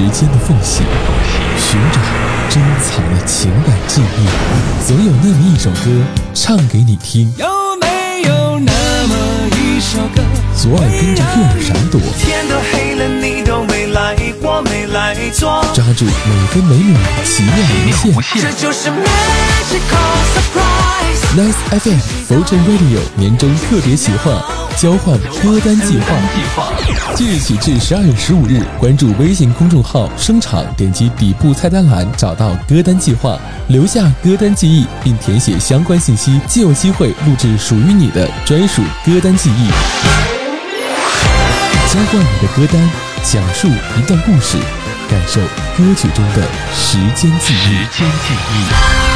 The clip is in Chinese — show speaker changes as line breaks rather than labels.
时间的缝隙，寻找珍藏的情感记忆，总有那么一首歌唱给你听。
有没有那么一首歌？
左耳跟着右耳闪躲，
天都黑了，你都没来，过没来坐。
抓住每分每秒奇妙无限。
这就是 magical surprise。
Nice FM 佛尘 Radio 年终特别企划交换歌单计划，即日起至十二月十五日，关注微信公众号“声场”，点击底部菜单栏找到歌单计划，留下歌单记忆，并填写相关信息，即有机会录制属于你的专属歌单记忆。交换你的歌单，讲述一段故事，感受歌曲中的时间记忆。
时间记忆。